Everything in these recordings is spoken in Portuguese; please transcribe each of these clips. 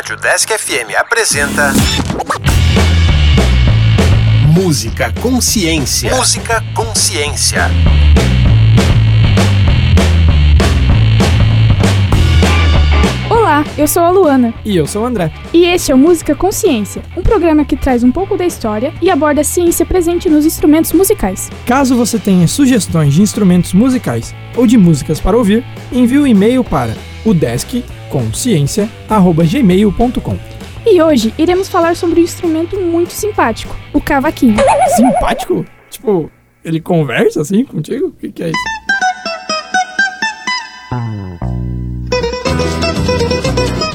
Rádio Desk FM apresenta. Música Consciência. Música Consciência. Olá, eu sou a Luana. E eu sou o André. E este é o Música Consciência, um programa que traz um pouco da história e aborda a ciência presente nos instrumentos musicais. Caso você tenha sugestões de instrumentos musicais ou de músicas para ouvir, envie o um e-mail para o deskconsciência@gmail.com. E hoje iremos falar sobre um instrumento muito simpático, o cavaquinho. Simpático? Tipo, ele conversa assim contigo? O que, que é isso?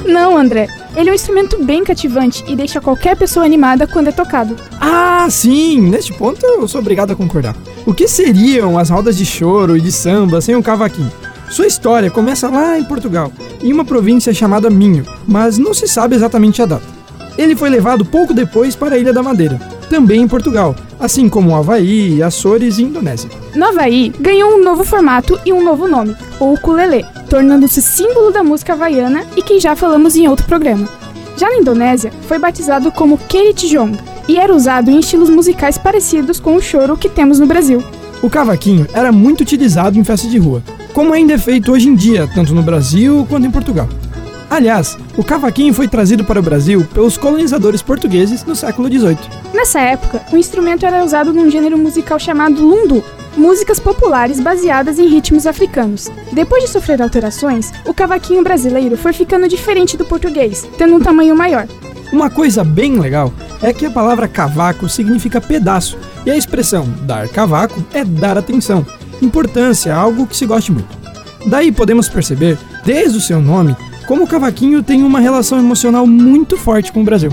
Não, André. Ele é um instrumento bem cativante e deixa qualquer pessoa animada quando é tocado. Ah, sim! Neste ponto eu sou obrigado a concordar. O que seriam as rodas de choro e de samba sem um cavaquinho? Sua história começa lá em Portugal, em uma província chamada Minho, mas não se sabe exatamente a data. Ele foi levado pouco depois para a Ilha da Madeira, também em Portugal, assim como Havaí, Açores e Indonésia. No Havaí, ganhou um novo formato e um novo nome, o ukulele, tornando-se símbolo da música havaiana e que já falamos em outro programa. Já na Indonésia, foi batizado como Keritjong e era usado em estilos musicais parecidos com o choro que temos no Brasil. O cavaquinho era muito utilizado em festas de rua, como ainda é feito hoje em dia, tanto no Brasil quanto em Portugal. Aliás, o cavaquinho foi trazido para o Brasil pelos colonizadores portugueses no século XVIII. Nessa época, o instrumento era usado num gênero musical chamado lundu, músicas populares baseadas em ritmos africanos. Depois de sofrer alterações, o cavaquinho brasileiro foi ficando diferente do português, tendo um tamanho maior. Uma coisa bem legal é que a palavra cavaco significa pedaço e a expressão dar cavaco é dar atenção, importância, algo que se goste muito. Daí podemos perceber, desde o seu nome, como o cavaquinho tem uma relação emocional muito forte com o Brasil.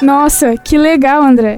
Nossa, que legal, André!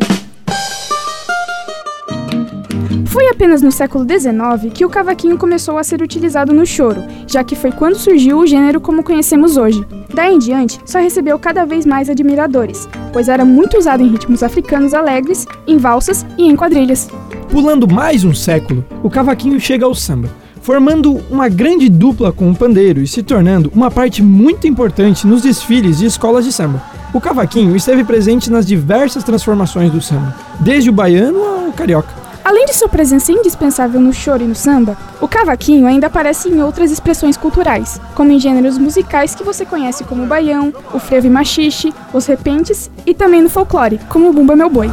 Foi apenas no século XIX que o cavaquinho começou a ser utilizado no choro, já que foi quando surgiu o gênero como conhecemos hoje. Daí em diante, só recebeu cada vez mais admiradores, pois era muito usado em ritmos africanos alegres, em valsas e em quadrilhas. Pulando mais um século, o cavaquinho chega ao samba, formando uma grande dupla com o pandeiro e se tornando uma parte muito importante nos desfiles de escolas de samba. O cavaquinho esteve presente nas diversas transformações do samba, desde o baiano ao carioca. Além de sua presença indispensável no choro e no samba, o cavaquinho ainda aparece em outras expressões culturais, como em gêneros musicais que você conhece como o baião, o frevo e machixe, os repentes e também no folclore, como o bumba meu boi.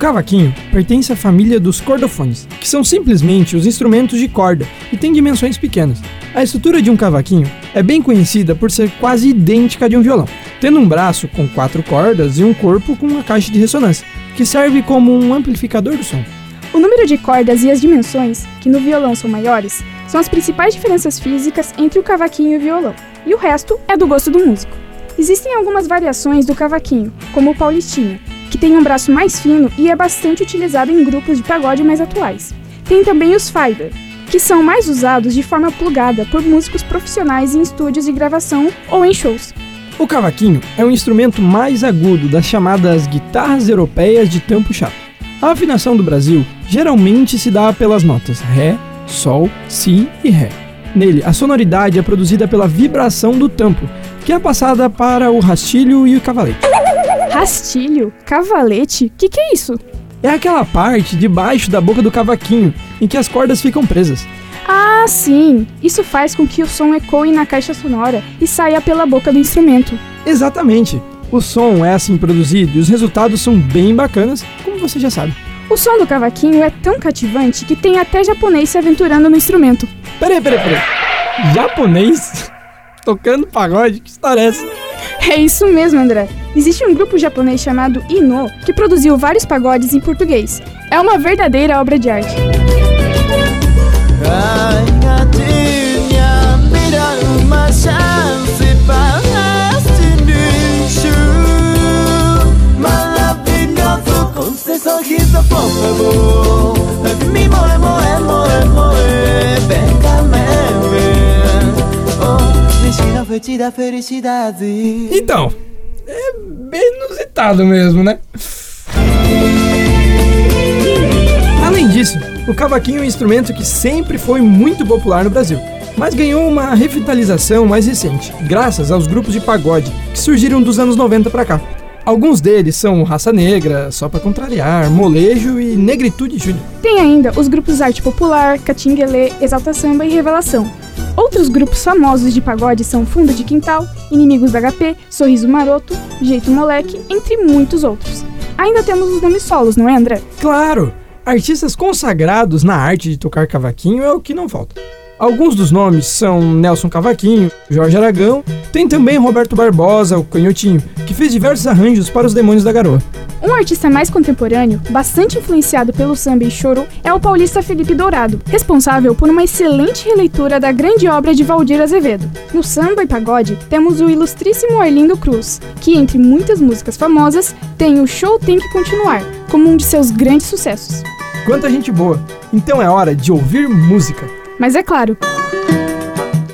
Cavaquinho pertence à família dos cordofones, que são simplesmente os instrumentos de corda e têm dimensões pequenas. A estrutura de um cavaquinho é bem conhecida por ser quase idêntica à de um violão, tendo um braço com quatro cordas e um corpo com uma caixa de ressonância, que serve como um amplificador do som. O número de cordas e as dimensões, que no violão são maiores, são as principais diferenças físicas entre o cavaquinho e o violão, e o resto é do gosto do músico. Existem algumas variações do cavaquinho, como o paulistinha, que tem um braço mais fino e é bastante utilizado em grupos de pagode mais atuais. Tem também os fiber, que são mais usados de forma plugada por músicos profissionais em estúdios de gravação ou em shows. O cavaquinho é o instrumento mais agudo das chamadas guitarras europeias de tampo chato. A afinação do Brasil geralmente se dá pelas notas Ré, Sol, Si e Ré. Nele, a sonoridade é produzida pela vibração do tampo, que é passada para o rastilho e o cavalete. Rastilho? Cavalete? O que, que é isso? É aquela parte debaixo da boca do cavaquinho em que as cordas ficam presas. Ah, sim! Isso faz com que o som ecoe na caixa sonora e saia pela boca do instrumento. Exatamente! O som é assim produzido e os resultados são bem bacanas, como você já sabe. O som do cavaquinho é tão cativante que tem até japonês se aventurando no instrumento. Peraí, peraí, peraí. Japonês? Tocando pagode? Que história é essa? É isso mesmo, André. Existe um grupo japonês chamado Ino que produziu vários pagodes em português. É uma verdadeira obra de arte. Da felicidade. Então, é bem inusitado mesmo, né? Além disso, o cavaquinho é um instrumento que sempre foi muito popular no Brasil. mas ganhou uma revitalização mais recente, graças aos grupos de pagode que surgiram dos anos 90 para cá. Alguns deles são Raça Negra, Só Pra Contrariar, Molejo e Negritude Júnior. Tem ainda os grupos Arte Popular, Catinguelê, Exalta Samba e Revelação. Outros grupos famosos de pagode são Fundo de Quintal, Inimigos da HP, Sorriso Maroto, Jeito Moleque, entre muitos outros. Ainda temos os nomes solos, não é, André? Claro! Artistas consagrados na arte de tocar cavaquinho é o que não falta. Alguns dos nomes são Nelson Cavaquinho, Jorge Aragão, tem também Roberto Barbosa, o Canhotinho, que fez diversos arranjos para os Demônios da Garoa. Um artista mais contemporâneo, bastante influenciado pelo samba e choro, é o paulista Felipe Dourado, responsável por uma excelente releitura da grande obra de Valdir Azevedo. No samba e pagode, temos o ilustríssimo Arlindo Cruz, que, entre muitas músicas famosas, tem o Show Tem Que Continuar, como um de seus grandes sucessos. Quanta gente boa! Então é hora de ouvir música. Mas é claro,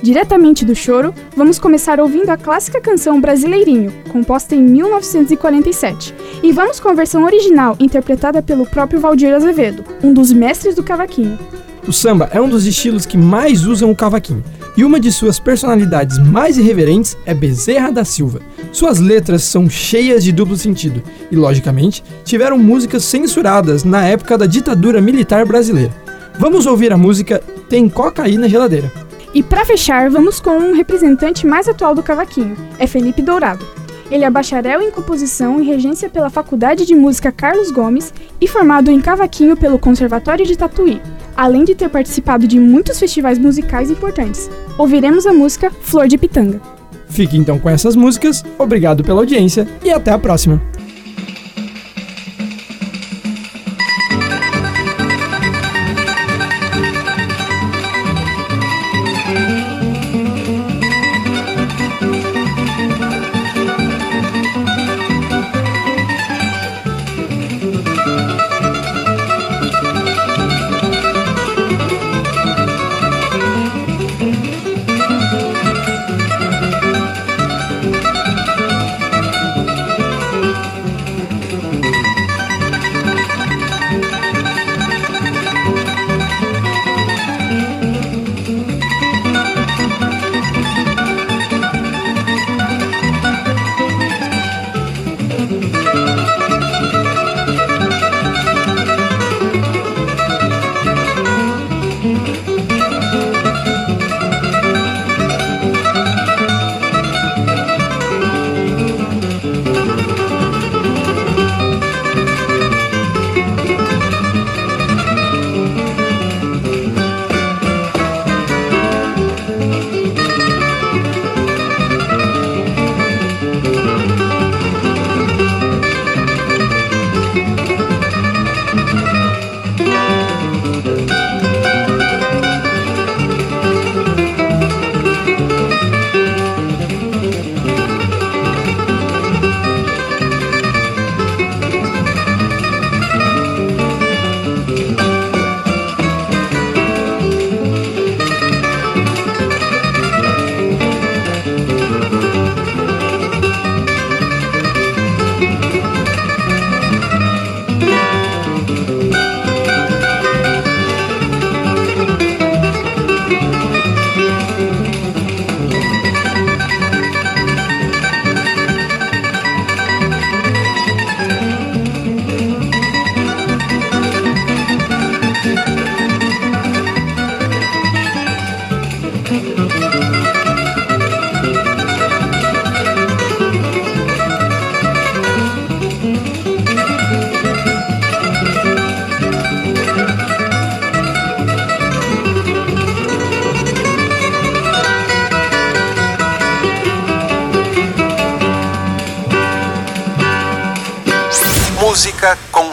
diretamente do choro, vamos começar ouvindo a clássica canção Brasileirinho, composta em 1947. E vamos com a versão original, interpretada pelo próprio Valdir Azevedo, um dos mestres do cavaquinho. O samba é um dos estilos que mais usam o cavaquinho, e uma de suas personalidades mais irreverentes é Bezerra da Silva. Suas letras são cheias de duplo sentido e, logicamente, tiveram músicas censuradas na época da ditadura militar brasileira. Vamos ouvir a música Tem Cocaína na Geladeira. E para fechar, vamos com um representante mais atual do cavaquinho, é Felipe Dourado. Ele é bacharel em composição e regência pela Faculdade de Música Carlos Gomes e formado em cavaquinho pelo Conservatório de Tatuí, além de ter participado de muitos festivais musicais importantes. Ouviremos a música Flor de Pitanga. Fique então com essas músicas, obrigado pela audiência e até a próxima!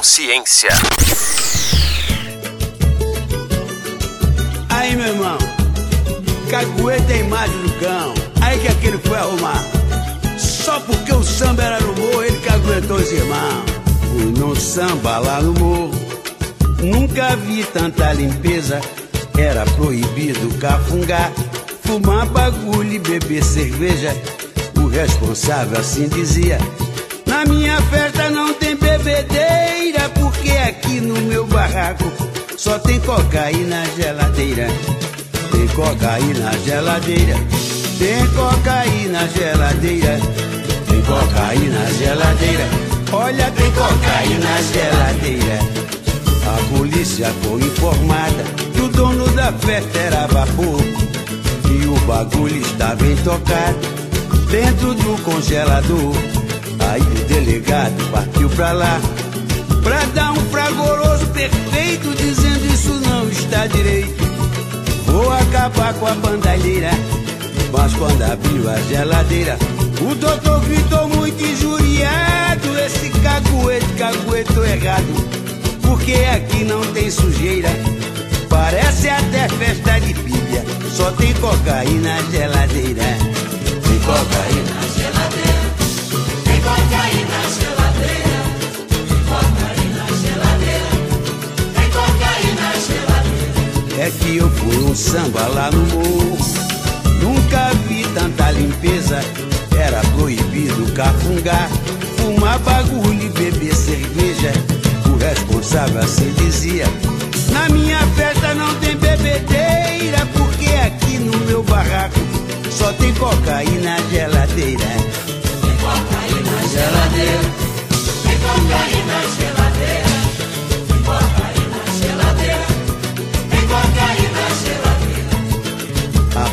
Consciência. Aí, meu irmão, cagueta a imagem do cão. Aí que aquele foi arrumar. Só porque o samba era no morro, ele caguetou os irmãos. Fui no samba lá no morro. Nunca vi tanta limpeza. Era proibido cafungar, fumar bagulho e beber cerveja. O responsável assim dizia. Na minha festa não tem bebedeira, barraco só tem cocaína na geladeira. tem cocaína na geladeira. Tem cocaína na geladeira. Tem cocaína na geladeira. Olha, tem cocaína na geladeira. A polícia foi informada que o dono da festa era vapor. E o bagulho estava bem tocado dentro do congelador. Aí o delegado partiu pra lá pra dar um fragoroso perfeito, dizendo isso não está direito. Vou acabar com a bandalheira. Mas quando abriu a geladeira, o doutor gritou muito injuriado. Esse caguete, cagueto errado. Porque aqui não tem sujeira. Parece até festa de bíblia. Só tem cocaína na geladeira. Tem cocaína na geladeira. É que eu fui um samba lá no morro. Nunca vi tanta limpeza. Era proibido cafungar, fumar bagulho e beber cerveja. O responsável assim dizia: Na minha festa não tem bebedeira, porque aqui no meu barraco só tem cocaína na geladeira. Tem cocaína na geladeira.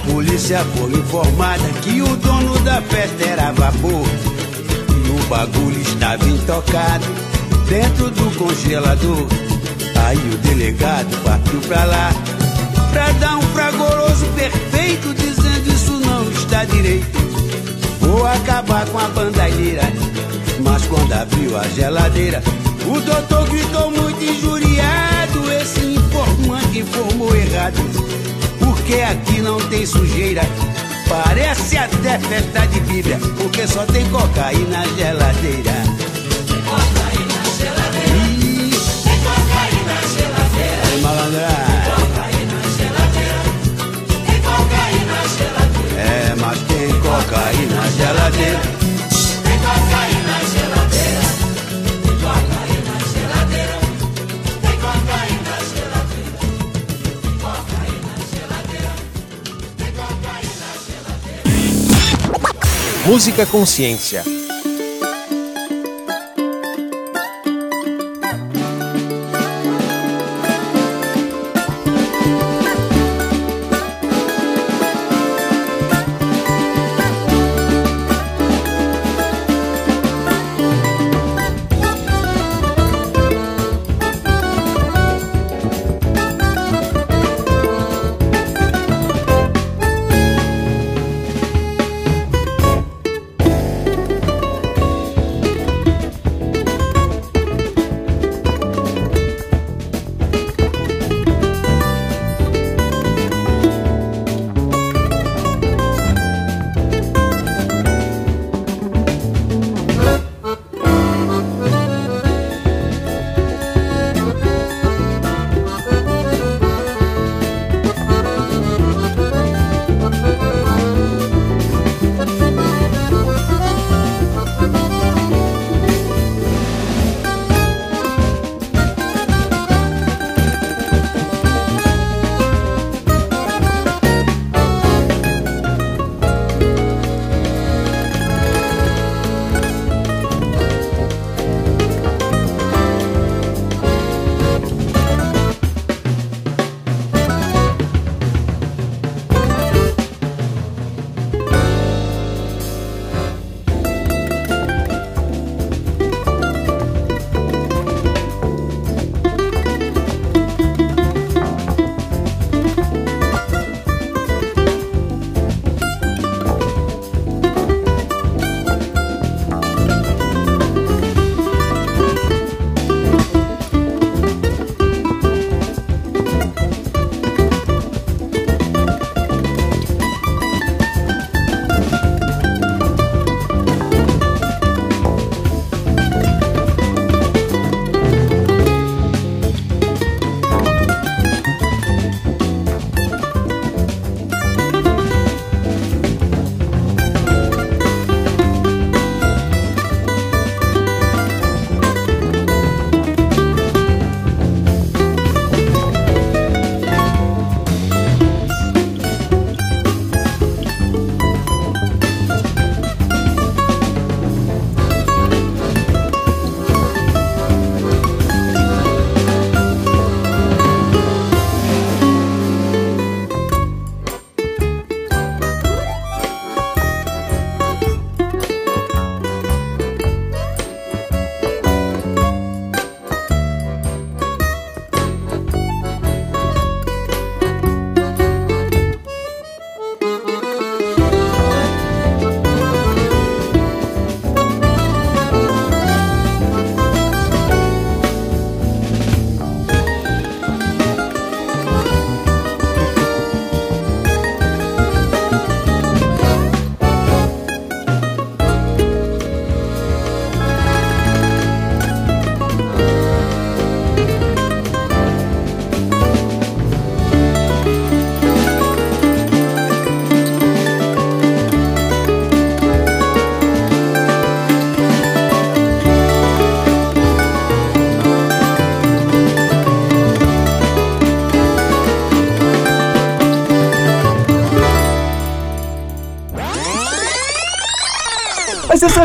Polícia foi informada que o dono da festa era vapor. E o bagulho estava intocado dentro do congelador. Aí o delegado partiu pra lá pra dar um fragoroso perfeito, dizendo isso não está direito. Vou acabar com a bandalheira. Mas quando abriu a geladeira, o doutor gritou muito injuriado. Esse informante informou errado. Porque aqui não tem sujeira. Parece até festa de Bíblia, porque só tem cocaína na geladeira. Tem cocaína na geladeira. Tem cocaína na geladeira. Tem malandragem. É, mas tem cocaína na geladeira. Música Consciência.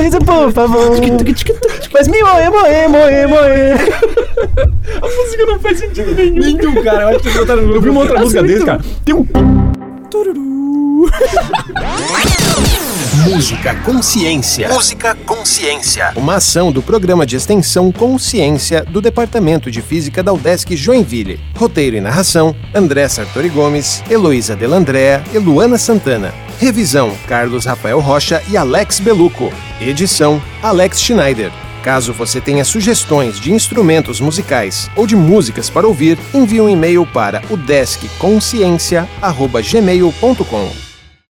Sorriso, por favor. Faz me moer, moer, moer, moer. A música não faz sentido nenhum. Nenhum, cara. Eu acho que botaram no Eu vi uma outra música desse, cara. Tem um. Música Consciência. Música Consciência. Uma ação do programa de extensão Consciência do Departamento de Física da UDESC Joinville. Roteiro e narração: André Sartori Gomes, Heloísa Delandrea e Luana Santana. Revisão: Carlos Rafael Rocha e Alex Beluco. Edição: Alex Schneider. Caso você tenha sugestões de instrumentos musicais ou de músicas para ouvir, envie um e-mail para o deskconsciência@gmail.com.